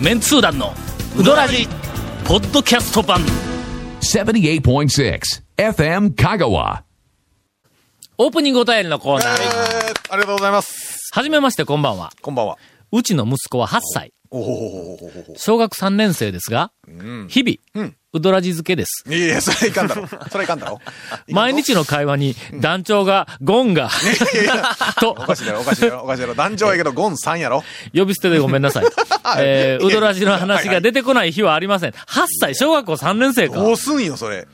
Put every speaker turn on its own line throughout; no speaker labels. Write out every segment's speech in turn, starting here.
メンツー団のウドラジポッドキャスト版
78.6 FM Kagawa.
オープニングお便りのコーナー、
えー、ありがとうございます。
はじめましてこんばんは
こんばんは。
うちの息子は8歳。小学3年生ですが、日々、うどらじ漬けです。
いやいや、それはいかんだろ。それはいかんだろ。
毎日の会話に団長がゴンが、と
おかしいだろ、おかしいだろ、おかしいだろ。団長やけど、ゴンさんやろ。
呼び捨てでごめんなさい。えー、うどらじの話が出てこない日はありません。8歳、小学校3年生か。
どうすんよ、それ。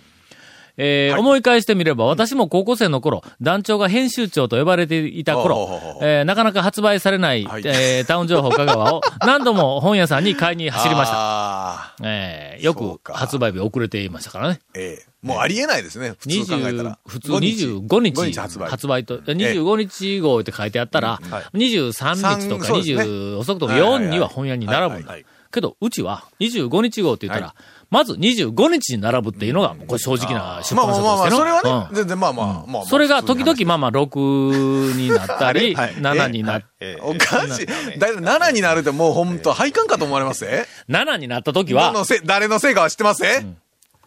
えー
はい。
思い返してみれば、私も高校生の頃、団長が編集長と呼ばれていた頃えーなかなか発売されない、
はい。
えータウン情報香川を 何度も本屋さんに買いに走りました。えーよく発売日遅れていましたからね。
ええ。もうありえないですね、普通考えた
20
ら。
普通25日。
5日発売。
発売と、25日号って書いてあったら、
うんはい。
23日とか
そうですね。
20、遅くとも
はいはいはい
4には本屋に並ぶんだ。けど、うちは25日号って言ったら、
は
まず25日に並ぶっていうのが、これ正直な出版社
まあまあまあまあ、それはね、
うん
全然まあまあ、まあまあ。
それが時々まあまあ6になったり、
はい
7になっ、
話おかしい。だいたい7になるってもう本当配管かと思われます？え
7になった時
ど
は、
のせい誰のせいかは知ってます？え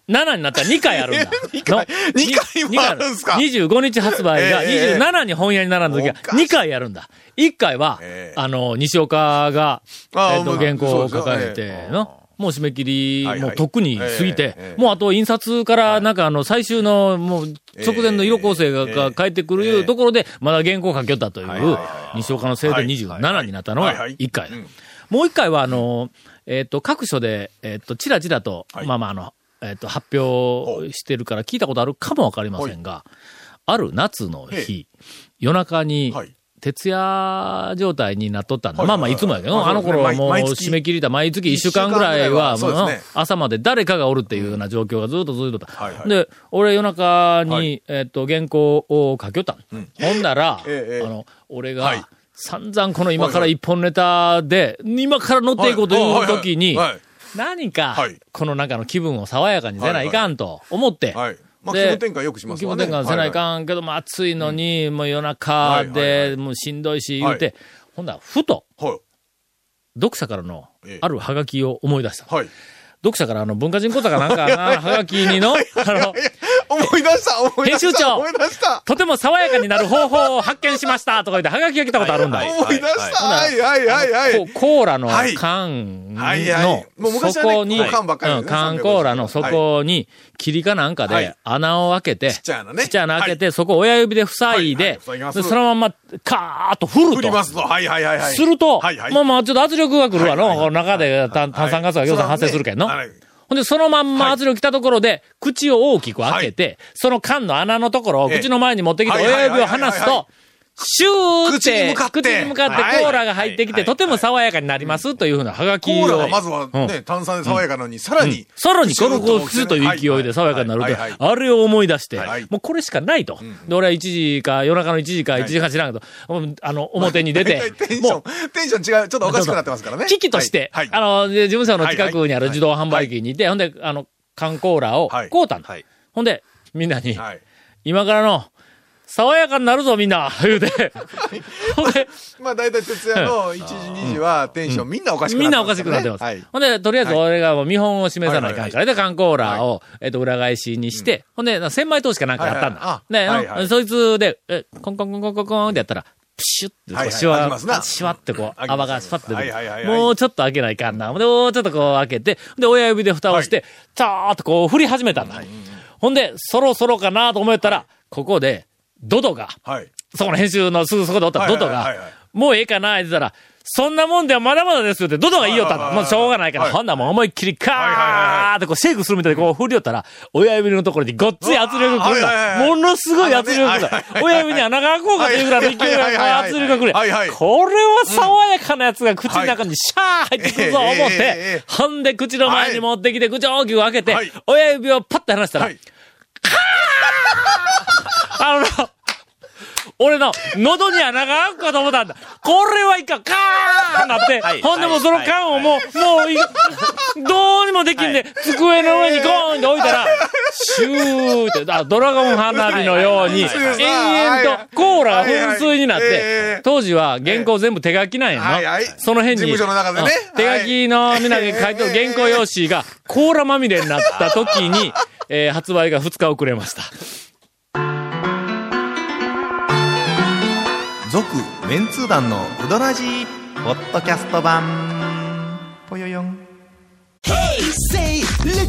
7になったら2回あるんだ。
二回。
の？
二回もあるんすか？
に25日発売が
ええ
27に本屋に並んだ時は
おかしい。
2回やるんだ。1回は
ええ、
あの、西岡が、えっと、原稿を書かれての、もう締め切り、
はいはい。
もうとっくに過ぎ
え
て
ええ、え
もうあと印刷からなんかあの、最終のもう直前の色構成が
ええ
が返ってくる
ええ
ところで、まだ原稿書きよったという西岡のせいで
はい。
27になったのが
はいはい。
1回もう一回は、あの、えっ、と、各所で、えっ、と、ちらちらと、
はい。
まあまあ、あの、えっ、と、発表してるから聞いたことあるかもわかりませんが、ある夏の
え
日、夜中に
はい、
徹夜状態になっとったんだ。
はい。
まあまあ、いつもやけど、
はい。
あの頃はもう締め切りだ。毎月一週間ぐらいは、朝まで誰かがおるっていうような状況がずっと続いとった。で、俺夜中に、
はい。
えっ、と、原稿を書きよったの、ほんなら、
ええ
あの、俺が、
はい。
散々この今から一本ネタで、今から乗っていこうという時に、何か
はい、
この中の気分を爽やかにせないかんと思って、
まあ
で
気分転換よくします
気分
わね
転換せないかんけども、暑いのに、もう夜中で、
い
もうしんどいし、言うて、
はい
ほんなら、ふと、
はい。
読者からの
ええ、
あるハガキを思い出した。
はい。
読者からあの、文化人講座かなんかな、ハガキにの、あの、
思い出した思い出した
編集長。
思い出した。
とても爽やかになる方法を発見しましたとか言って、ハガキが来たことあるんだ。
はい
思い出した。はいはいはいは
こ
い。
コーラの
はい。
缶
はいはい。
の底に、
缶ばっかりですね
うん缶コーラの底に、霧かなんかで
はい。
穴を開けて、
ちっちゃい穴ね。
ちっちゃい穴開けて、そこを親指で塞い
はいは
でそのまま、カーッと振ると。
振りますと。はいはいはいはい。
すると、
はいはい。
まあまあ、ちょっと圧力が来るわの、
はいはい。
この中で炭炭酸ガスが要素発生するけんの。
はい
ほんで、そのまんま圧力来たところで、口を大きく開けて、その缶の穴のところを
ええ。
口の前に持ってきて、親指を離すと、シューって、
口に向かって。
コーラが入ってきて、
はい
とても爽やかになりますというふうなハガキを。
コーラがまずは
うん。
ね、炭酸で爽やかなのに、さらに。
さらにこのこう、スという勢いで爽やかになるとあれを思い出して
はい、
もうこれしかないと。で、俺は1時か、夜中の1時か1時間知らんけど、うんあの、表に出て
テン、シ
もう
ョン、テンション違う、ちょっとおかしくなってますからね。
機器として、
はい。
あの、で事務所の近くにある
はい。
自動販売機にいて、ほんで、あの、缶コーラを
はい。
買うたん。だ。
はい。
ほんで、みんなに、
はい。
今からの、爽やかになるぞ、みんな。言うて。ほんで、
まあ大体徹夜の1時、2時はテンションみんなおかしくなってます。
みんなおかしくなってます。
はい。
ほんで、とりあえず俺がもう見本を示さないかんから、
は
で、缶コーラを、えっと、裏返しにして、ほんで、千枚通しかなんかやったんだ。で、
はいはい。あはいはい。
そいつで、え、コンコンコンコンコンコンってやったら、プシュってシュワシュワってこう、泡がスパッて出もうちょっと開けないかんな。で、もうちょっとこう開けて、で、親指で蓋をして、ちゃーっとこう振り始めたんだ。ほんで、そろそろかなと思ったら、ここで、ドドが、
はい。
そこの編集のすぐそこでおったドドがもうええかな言ってたら、そんなもんではまだまだですよって、ドドが言いよったもうしょうがないから、
はい。
ほんならもう思いっきりカーってこうシェイクするみたいにこう振りよったら、親指のところにごっつい圧力が来るんだ。ものすごい圧力が
はいはいはい。
親指に穴が開こうかというぐらいの勢いが
はい
圧力が来る。これは爽やかなやつが口の中にシャー入ってくるぞ思って
え、
ほんで口の前に持ってきて口を大きく開けて
はい、
親指をパッて離したら
は、い。
あのな、俺の喉に穴が開くかと思ったんだ。これはいかん、カーンなって、
はい。
ほんでもうその缶をもう、もうい、どうにもできんで、机の上にゴーンって置いたら、シューって、あドラゴン花火のように、延々とコーラが噴水になって当時は原稿全部手書きなんや
はい。はい。
の。その辺に、手書きのみんなが書いてる原稿用紙がコーラまみれになった時に、えー発売が2日遅れました。
続メンツー団のウドラジーポッドキャスト版。ぽよよん。
Say little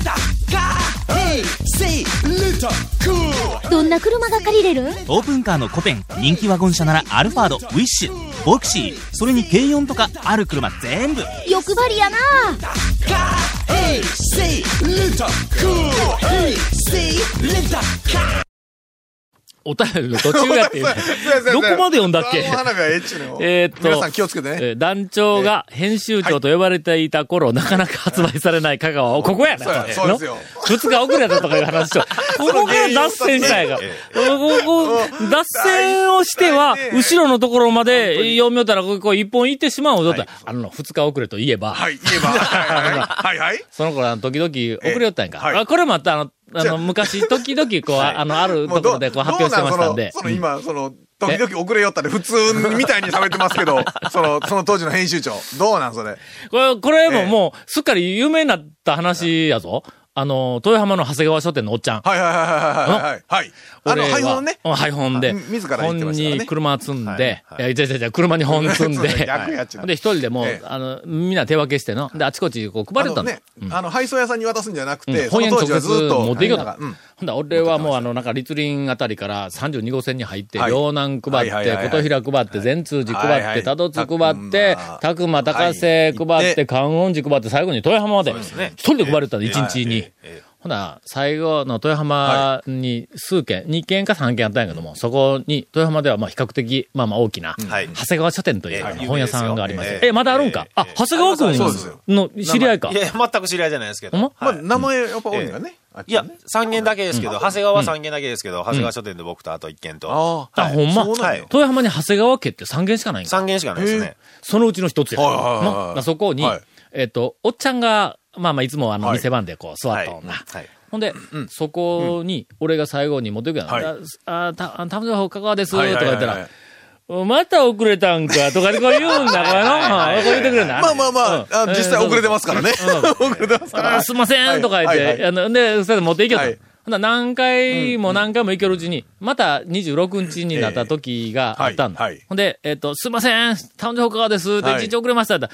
car. Hey, say little cool.
どんな車が借りれる？
オープンカーのコペン人気ワゴン車ならアルファードウィッシュボクシーそれに軽4とかある車全部。
欲張りやな
お便りの途中やっていうね。どこまで読んだっけ？
花火は ええっ
と、
皆さん気をつけてね。
えー団長が編集長と呼ばれていた頃、なかなか発売されない香川を、ここやな。
そうやそうですよ。
二日遅れたとかいう話と、ここから脱線したんやから。ここ、脱線をしては、後ろのところまで読みよったら、ここ一本行ってしまうぞと。あの、二日遅れといえば、
はい、言えば。はいはい。
その頃、時々遅れよったんやんか。これまた、あの、あの、昔、時々、こう、あの、あるところでこう発表してましたんで。
その、その今、その、時々遅れよったで、普通みたいに喋ってますけど、その、その当時の編集長。どうなんそれ？
これ、これも
ええ
もう、すっかり有名になった話やぞ。あの、豊浜の長谷川書店のおっちゃん。
はいはいはいはいはいはい。はい。あの、配本ね。
うん配本で。
あ自ら
本に車積んで、い
はいはい
や、違う違う違う、車に本積んで、
逆やっちゅう
で、一人でもう、
ええ
あの、みんな手分けしての、で、あちこちこう配れたの。
あのね、あの、配送屋さんに渡すんじゃなく
うん
て、そ
本屋に直
の当時はずっ
接
と。
持っていけたの。
なんかうん
ほんだら俺はもうあの、なんか、立林あたりから32号線に入って、
はい。
両南配って、琴平配って、善通寺配って、多度津配って
た、
拓磨高瀬配
はい。
って、観音寺配って、最後に豊浜まで、一人で配れたの、一日に。ほな、最後の豊浜に数件、2件か3件あったんやけども、そこに、豊浜ではまあ比較的、まあまあ大きな、
はい。
長谷川書店という本屋さんがあります。
有名ですよ。
え、まだあるんか？あ、長谷川
そうです。よ。
君の知り合いか？
い。や、全く知り合いじゃないですけど。
ま
ま？あ、
はい。
名前やっぱ多いんだね。あっち
いや
はね、
3軒だけですけど、長谷川は3軒だけですけど、長谷川書店で僕とあと1軒と、
あ
あ、ほんま？豊浜に長谷川家って3軒しかないんか。
3軒しかないですね。
そのうちの一つや。
はいはいはいはい
のそこに、
はい。
えっ、と、おっちゃんが、まあまあいつもあの
はい
店番でこう座った女。
はい。
ほんで、そこに、俺が最後に持っていくやん。
はい
あ、あた、あたぶん香川です、と
はい
か言ったら、また遅れたんか、とかこう言うんだ、これこう言ってくれんだ。
まあまあまあ、あ実際遅れてますからね。
うん
遅れてますから。
あすいません、とか言って、あので、それで持っていけと。
はい
ほんなら何回も何回も行けるうちに、また26日になった時があったんだ。ほんで、えっ、と、すいません、誕生川です。って、
はい
一日遅れましたって。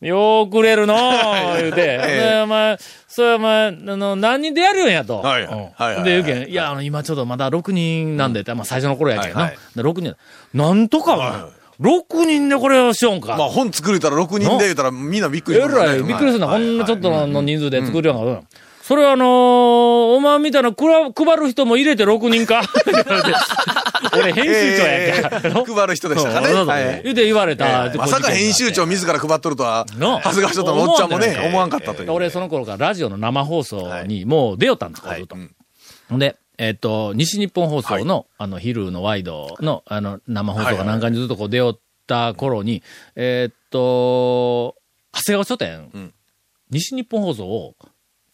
ようくれるのー 言うて。
え
で、お前、それお前、あの、何人でやるんやと。
はい
うん。
はい
で、言うけん、いや、あの、今ちょっとまだ6人なんでまあ最初の頃やけんな。
はいはい。
で6人。なんとか、お前
はいはい。
6人でこれをしようんか。
まあ本作れたら6人で言うたらみんなびっくりすよね。
らい、びっくりするな。
はい
こんなちょっとの人数で作るような。それはあのーお前みたいなくら配る人も入れて6人か 俺編集長やんか。
えー配る人でしたかね。は
うて言われた。
まさか編集長自ら配っとるとは、
の。
長谷川ちょっとのおっちゃんもね、
思わん
かったという。
俺その頃からラジオの生放送にもう出よったんだ、こうずっと。ほん。で、えっ、と、西日本放送の、あの、昼のワイドの、あの、生放送が何回にずっとこう出よった頃に、えっ、と、長谷川書店、
ん。
西日本放送を、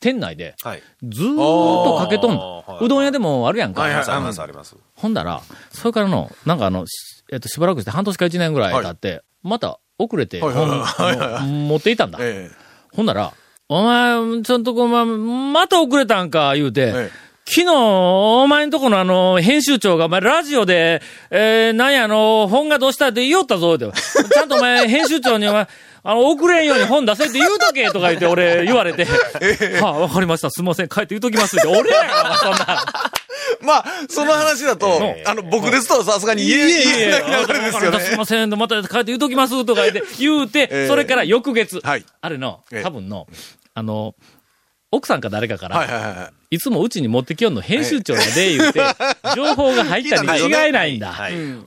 店内で、
はい。
ずーっとかけとん
あ
の
ーは。いう
どん屋でもあるやんか。
はいはい
あります、あります。
ほんだら、それからの、なんかあの、しえっと、しばらくして半年か一年ぐらい経って、また遅れて持っていたんだ。
え
ほんなら、お前、ちょっとこう、ま、また遅れたんか、言うて、
ええ
昨日、お前んとこのあの、編集長が、お前、ラジオで、えー、なんや、あの、本がどうしたって言おったぞ、って。ちゃんとお前、編集長に、お前、あの、遅れんように本出せって言うとけ、とか言って、俺、言われて、はあ、わかりました、すいません、帰って言うときますって、俺やから、そんな。
まあ、その話だと、あの、僕ですとさすがに言え、ない流れですよね。
すいません、また帰って言うときます、とか言って、言うて、
ええ。
それから翌月、
はい。
あれの
ええ、
多分の、あの、奥さんか誰かから、
はいはいはい。
い。つもうちに持ってきよんの編集長やで、言うて、情報が入ったに違いないんだ。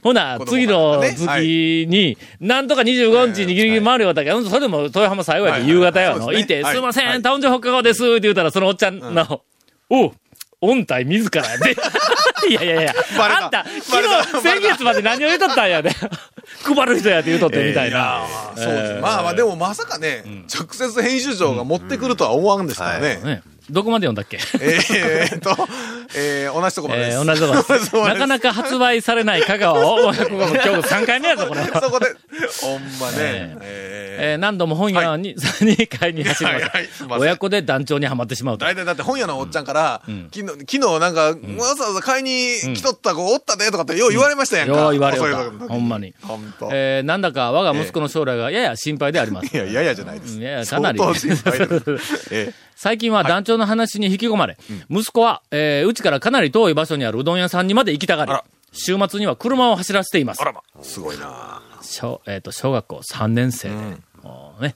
ほな、次の月に、なんとか25日にギリギリ回るよったけど、それでも豊浜最後やで
はい
夕方やの。いて、
はい。
すいません、
はい
誕生北川です、って言うたら、そのおっちゃんの、おう、音体自らやで。いやいやいや、あんた、昨日、先月まで何を言うとったんやで。配る人やって言うとってみたいな。
そうです。まあまあ、でもまさかね、直接編集長が持ってくるとは思わんですからね。
ねどこまで読んだっけ？
えーっと、えー、同じとこまでです。
えー、同じとこ です。なかなか発売されない香川を、今日3回目やぞ、これ。
そこで、ほんまね。
え
え
えー何度も本屋に、に買いに走りまし
はいはい。
親子で団長にはまってしまうと。
大体だって本屋のおっちゃんから、昨日、昨日なんか、わざわざ買いに来とった子おったでとかってよう言われましたやんか。
よう言われたほんまに
ほんと。
えーなんだか我が息子の将来がやや心配であります。
いや、ややじゃないです。
いやかなり
相当心配です。え
最近は団長の話に引き込まれ、息子は、えーうちからかなり遠い場所にあるうどん屋さんにまで行きたがり週末には車を走らせています。
あ。らま、すごいな。
小,、えーと小学校3年生で、もうね。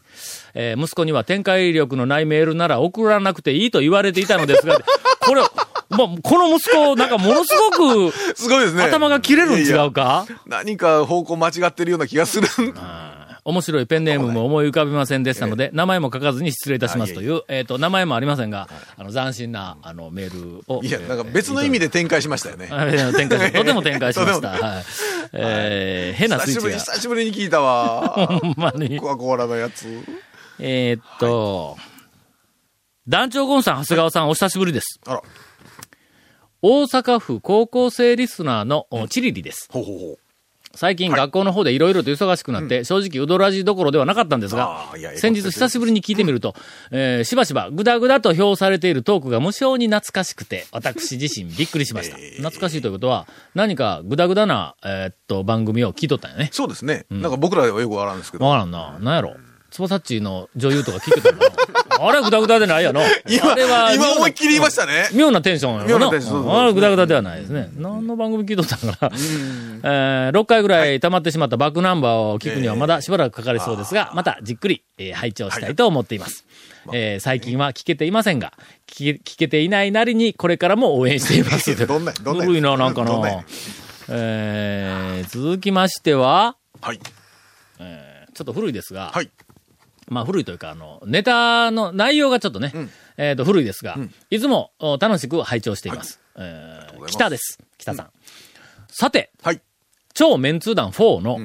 えー息子には展開力のないメールなら送らなくていいと言われていたのですが、これ、まあ、この息子、なんかものすごく
すごいですね。
頭が切れるん違うか？
何か方向間違ってるような気がする。
面白いペンネームも思い浮かびませんでしたので、名前も書かずに失礼いたしますという、えっ、と、名前もありませんが、あの、斬新な、あの、メールを。
いや、なんか別の意味で展開しましたよね。
展開しとても展開しました。はい。えー変なスイッチが。
久しぶりに、久しぶりに聞いたわ。
ほんまに。
コカ・コーラのやつ。
えーっと、団長ゴンさん、長谷川さん、お久しぶりです。
あら、
大阪府高校生リスナーのおチリリです。
ほうほうほう。
最近学校の方でいろいろと忙しくなって、正直うどらじどころではなかったんですが先日久しぶりに聞いてみると、えーしばしばぐだぐだと評されているトークが無性に懐かしくて、私自身びっくりしました。懐かしいということは、何かぐだぐだな、えーっと、番組を聞いとったんやね。
そうですね。なんか僕らではよくわからんですけど。
わからんな。なんやろ。つばさっちの女優とか聞いてたのあれはぐだぐだでないやの。
今、
あれは
今思いっきり言いましたね。
妙なテンションやろ
妙なテンションそうそうそう
あれぐだぐだではないですね。何の番組聞いとったんかな。えー、6回ぐらい溜まってしまったバックナンバーを聞くにはまだしばらくかかりそうですが、またじっくり、えー拝聴したいと思っています。えー最近は聞けていませんが、聞け聞けていないなりにこれからも応援しています。
どんなどんな
古いな、なんか
な
な。えー、続きましては、
はい。
ちょっと古いですが、
はい。
まあ古いというか、あの、ネタの内容がちょっとね、えっ、と、古いですが、いつもお楽しく拝聴しています。えー
ございます
北です。北さん。さて、
はい。
超メンツー団4の、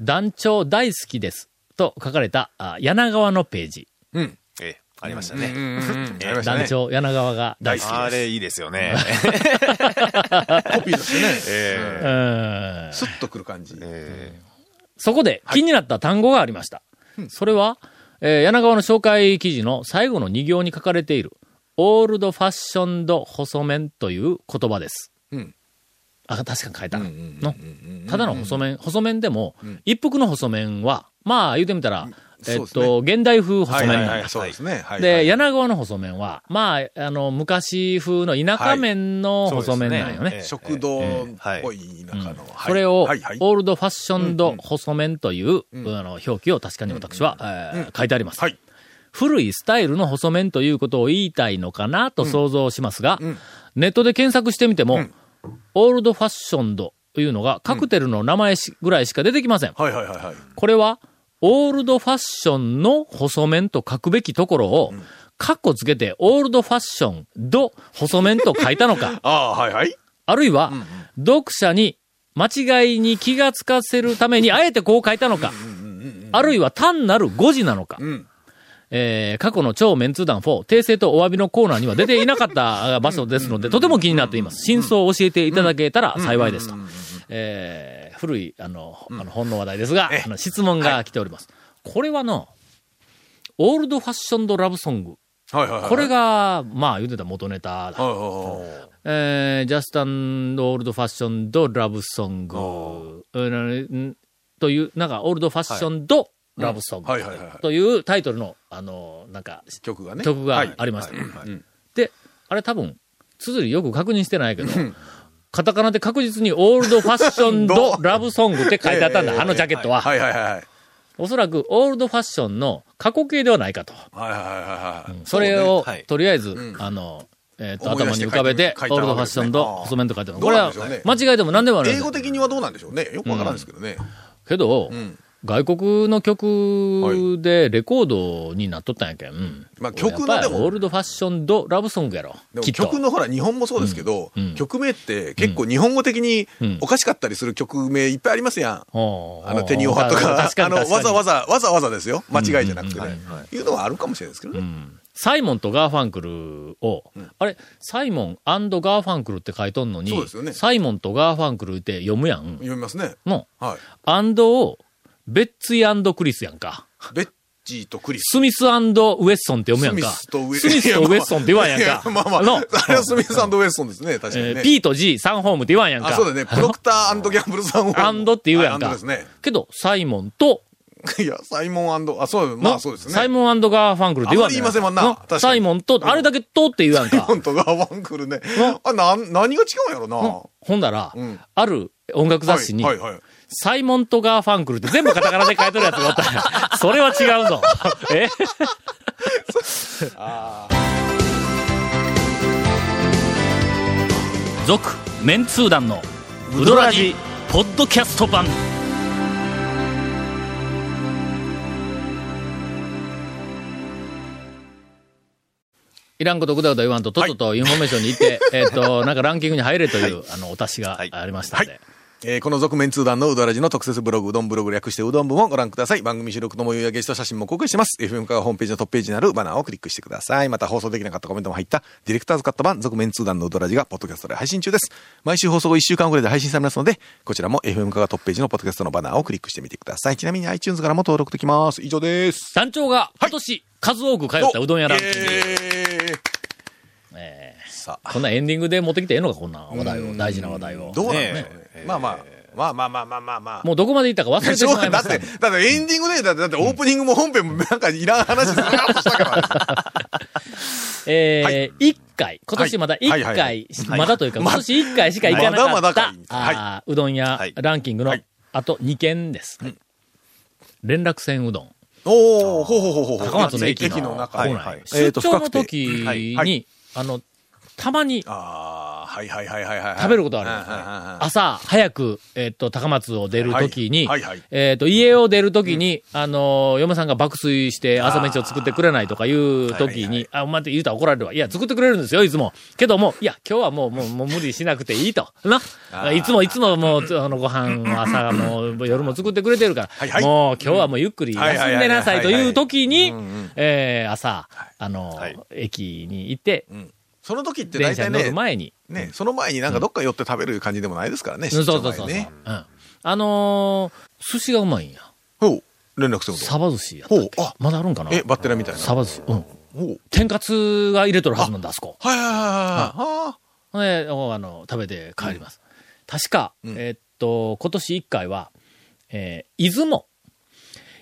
団長大好きです。と書かれた、あ柳川のページ。
うん。
ええ、ありましたね。
うんうん。ありましたね。
団長柳川が大好きです。
あれいいですよね。
コピーだしね。
え
えー
スッとくる感じ。
え
そこで気になった単語がありました。それは、えー柳川の紹介記事の最後の2行に書かれている、オールドファッションド細麺という言葉です。
うん
あ、確かに書いた。のただの細麺、細麺でも、一服の細麺は、まあ言うてみたら、えっと、現代風細。麺なんです。
そうですね。はい。
で、柳川の細麺は、まあ、あの、昔風の田舎麺の細麺なんよね。
食堂っぽい中の。はい
それを。オールドファッションド細麺という、あの表記を確かに私は、えー書いてあります。
はい。
古いスタイルの細麺ということを言いたいのかなと想像しますが、ネットで検索してみても、オールドファッションドというのがカクテルの名前しぐらいしか出てきません。
はいはいはいはい。
これは、オールドファッションの細麺と書くべきところを、カッコつけて、オールドファッション、ド、細麺と書いたのか、
ああ、はいはい。
あるいは、読者に間違いに気がつかせるために、あえてこう書いたのか、あるいは単なる誤字なのか、
ん
えー過去の超メンツー団4、訂正とお詫びのコーナーには出ていなかったあ 場所ですので、とても気になっています。真相を教えていただけたら幸いですと。えー古い、あの、あの本の話題ですが、あの質問が来ております。これはの、オールドファッションドラブソング。
はいはいはい。
これが、まあ言うてた元ネタだ。えー、ジャスタンオールドファッションドラブソング、うんという、なんか、オールドファッションドラブソング。というタイトルの、あの、なんか、
曲がね。
曲が
はい
ありましたで、あれ多分、綴りよく確認してないけど、カタカナで確実にオールドファッションドラブソングって書いてあったんだ、
ええ
あのジャケットは。
はいはいはいはい。
おそらくオールドファッションの過去形ではないかと。
はいはいはいはい。
それを、
はい
とりあえず、あの、えっ、と、頭に浮かべて、オールドファッションと細麺と書いてある。
ど
これは間違いでも何でもない。
英語的にはどうなんでしょうね。よくわからんですけどね。
けど、外国の曲でレコードになっとったんやけん。
まあ曲のでも
Old Fashioned Love Song やろ。
でも。曲のほら、日本もそうですけど、
うんうん
曲名って結構日本語的に
うん
おかしかったりする曲名いっぱいありますやん。あの、テニオハとか、あの、わざわざ、わざわざですよ。間違いじゃなくて
うん
ね。いうのはあるかもしれないですけどね。
サイモンとガーファンクルを、あれ、サイモンガーファンクルって書いとんのに、サイモンとガーファンクルって読むやん。
読みますね。
の、
はい。
アンドを、ベッツィクリスやんか。
ベッジーとクリス。
スミスウェッソンって読むやんか。
スミスとウェ
ッソンって言わんやんか。
まあまあ、
の
あれはスミスウェッソンですね、確かにね。
えー P と G、サンホームって言わんやんか。
あ、そうだね。プロクターギャンブルさんを。
アンドって言うやんか。
ですね。
けど、サイモンと、
いや、サイモンあ、そう、まあそうですね。
サイモンガーファンクルって言わん
言いませんもんな
の
確かに
サイモンと、あれだけとって言うやんか。
本当がワンクルね。あ、な、何が違うんやろな。
ほんだら、
うん
ある音楽雑誌に、
はい、はい、はい。
サイモンとガーファンクルって全部カタカナで書いてるやつがおったんやそれは違うぞ。え？続、メンツー団の、ウドラジ、ポッドキャスト版。いらんことぐだぐだ言わんと、とっととインフォメーションに行って、えっと、なんかランキングに入れという、あの、お達しがありましたので。
えーこの続麺通団のうどラジの特設ブログ、うどんブログ略してうどん部もご覧ください。番組収録の模様やゲスト写真も公開してます。FM カがホームページのトップページにあるバナーをクリックしてください。また放送できなかったコメントも入ったディレクターズカット版続麺通団のうどラジがポッドキャストで配信中です。毎週放送後1週間遅れで配信されますので、こちらも FM カがトップページのポッドキャストのバナーをクリックしてみてください。ちなみに iTunes からも登録できます。以上です。
団長が今年数多く通ったうどん屋ランキング。えー
さあ、
こんなエンディングで持ってきてええのか、こんな話題を。大事な話題を。
どうなんで
ね。
まあまあ、まあまあまあまあまあまあ。
もうどこまで行ったか忘れてしまいました
だって、。だってエンディングで、だって、だってオープニングも本編もなんかいらん話ずらーっとしたから。
えー、一回、今年まだ一回、
はい
まだというか、今年一回しか行かなかったあーうどん屋
はい
ランキングの
はい、
あと2件です。連絡船うどん。
おおほうほうほうほう。
高松の駅の
中
構内
はいはい
出張の
え
時に、あの、たまに
はいはいはいはいはい。
食べることあるんですね朝早く、えっと、高松を出るときに、えっと、家を出るときに、あの、嫁さんが爆睡して朝飯を作ってくれないとかいうときに、あ、お前って言うたら怒られるわ。いや、作ってくれるんですよ、いつも。けども、いや、今日はもう、もう、もう無理しなくていいと。な。いつも、いつももう、あの、ご飯は朝も、夜も作ってくれてるから、もう、今日はもうゆっくり休んでなさいというときにえー朝、あの
はい、
駅に行って、
その時って大体ね、
前に、
ね、その前になんかどっか寄って食べる感じでもないですからね、
そうそうそうそう。うん。あのー寿司がうまいんや。
ほう、連絡する
サバ寿司やったっけ
ほうあ
まだあるんかな？
え、バッテラみたいな。
サバ寿司。うん。
ほう。
天かつが入れとるはずなんだ、あそこ。
はいはいはいはいは
で、おあの、食べて帰ります。確か、えーっと、今年一回は、えー、出雲。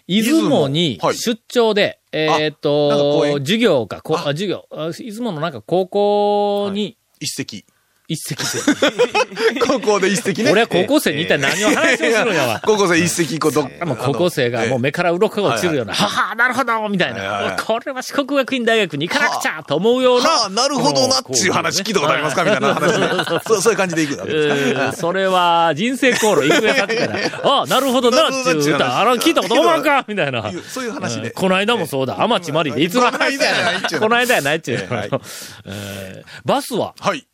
出雲に
はい
出張で、えーっと、
園？
授業か、こあ
あ。
授業。あ、出雲のなんか高校に
一席。
一席で、
高校で一席ね。
俺は高校生に一体何を話をするんやわ。
高校生一席こうどっ
もう高校生がもう目から鱗が落ちるような、
は
ははなるほどみたいな。これは四国学院大学に行かなくちゃと思うような。
はあ、なるほどなっていう話聞いたことありますかみたいな話ね。そう、そういう感じでいくわけです
それは人生航路行くやさってから、あなるほどなっていう歌、あら、聞いたこと思わんかみたいな。
そういう話で。
この間もそうだ、天地まりで、いつの話
この間やないっちゅうの
この間やないっちゅうの
はい
えーバスは、
はい。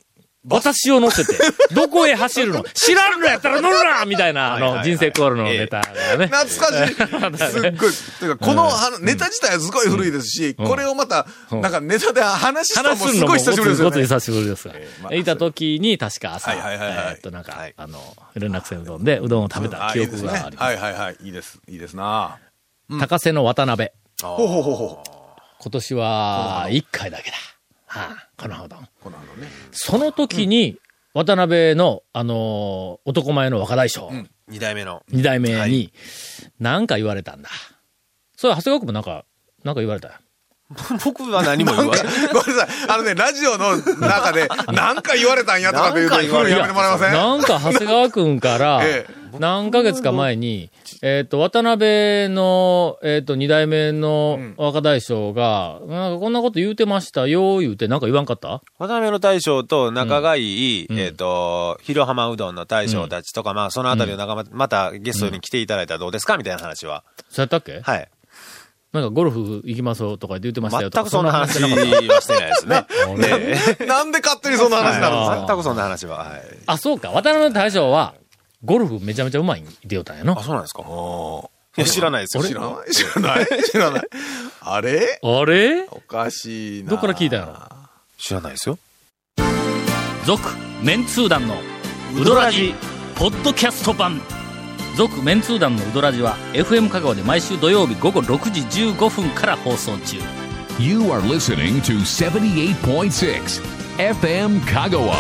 私を乗せて、どこへ走るの？知らんのやったら乗るなみたいな、あの、人生航路のネタがね。
懐かしい。すっごい。てか、このはネタ自体はすごい古いですし、これをまた、なんかネタで話したの
も
もすごい久しぶりですよね。
久しぶりですが。
まあ
いた時に、確か朝、
はいはいはいはい
えーっと、なんか、
はい
あの、連絡船うどんでうどんを食べた記憶があります。
はいはいはい。いいです。いいですな
高瀬の渡辺。
ほうほうほうほう。
今年は、1回だけだ。はあ、このうどん。
このあのね。
その時に、渡辺の、あのー男前の若大将、
二代目の。
二代目
は
に、なんか言われたんだ。それ、長谷川君もなんか、なんか言われた？よ。
僕は何も言わない。
ごめんなさい。あのね、ラジオの中で、なんか言われたんやとかって言うと、
なんか言われ
やめてもらえません？
なんか長谷川君から、
ええ
何ヶ月か前に、えっ、と、渡辺の、えっ、と、二代目の若大将が、なんかこんなこと言うてましたよ、言うて、なんか言わんかった？
渡辺の大将と仲がいい、えっ、と、広浜うどんの大将たちとか、まあ、そのあたりの仲間、またゲストに来ていただいたらどうですか？みたいな話は。
そうやったっけ？
はい。
なんかゴルフ行きますよとか言ってましたよ。
全くそんな話はしてないですね。ええ
なんで勝手にそんな話になるんですか？
全くそんな話は。はい。
あ、そうか。渡辺の大将は、ゴルフめちゃめちゃうまいんでよったんやの
あ、。そうなんですか？いや、知らないですよ。
知らない知らない知らない。あれ？
あれ？
おかしいな。
どっから聞いたんやろ？
知らないですよ。
続、メンツー団のウドラジ、ポッドキャスト版。続、メンツー団のウドラジは、FM 香川で毎週土曜日午後6時15分から放送中。
You are listening to 78.6 FM Kagawa.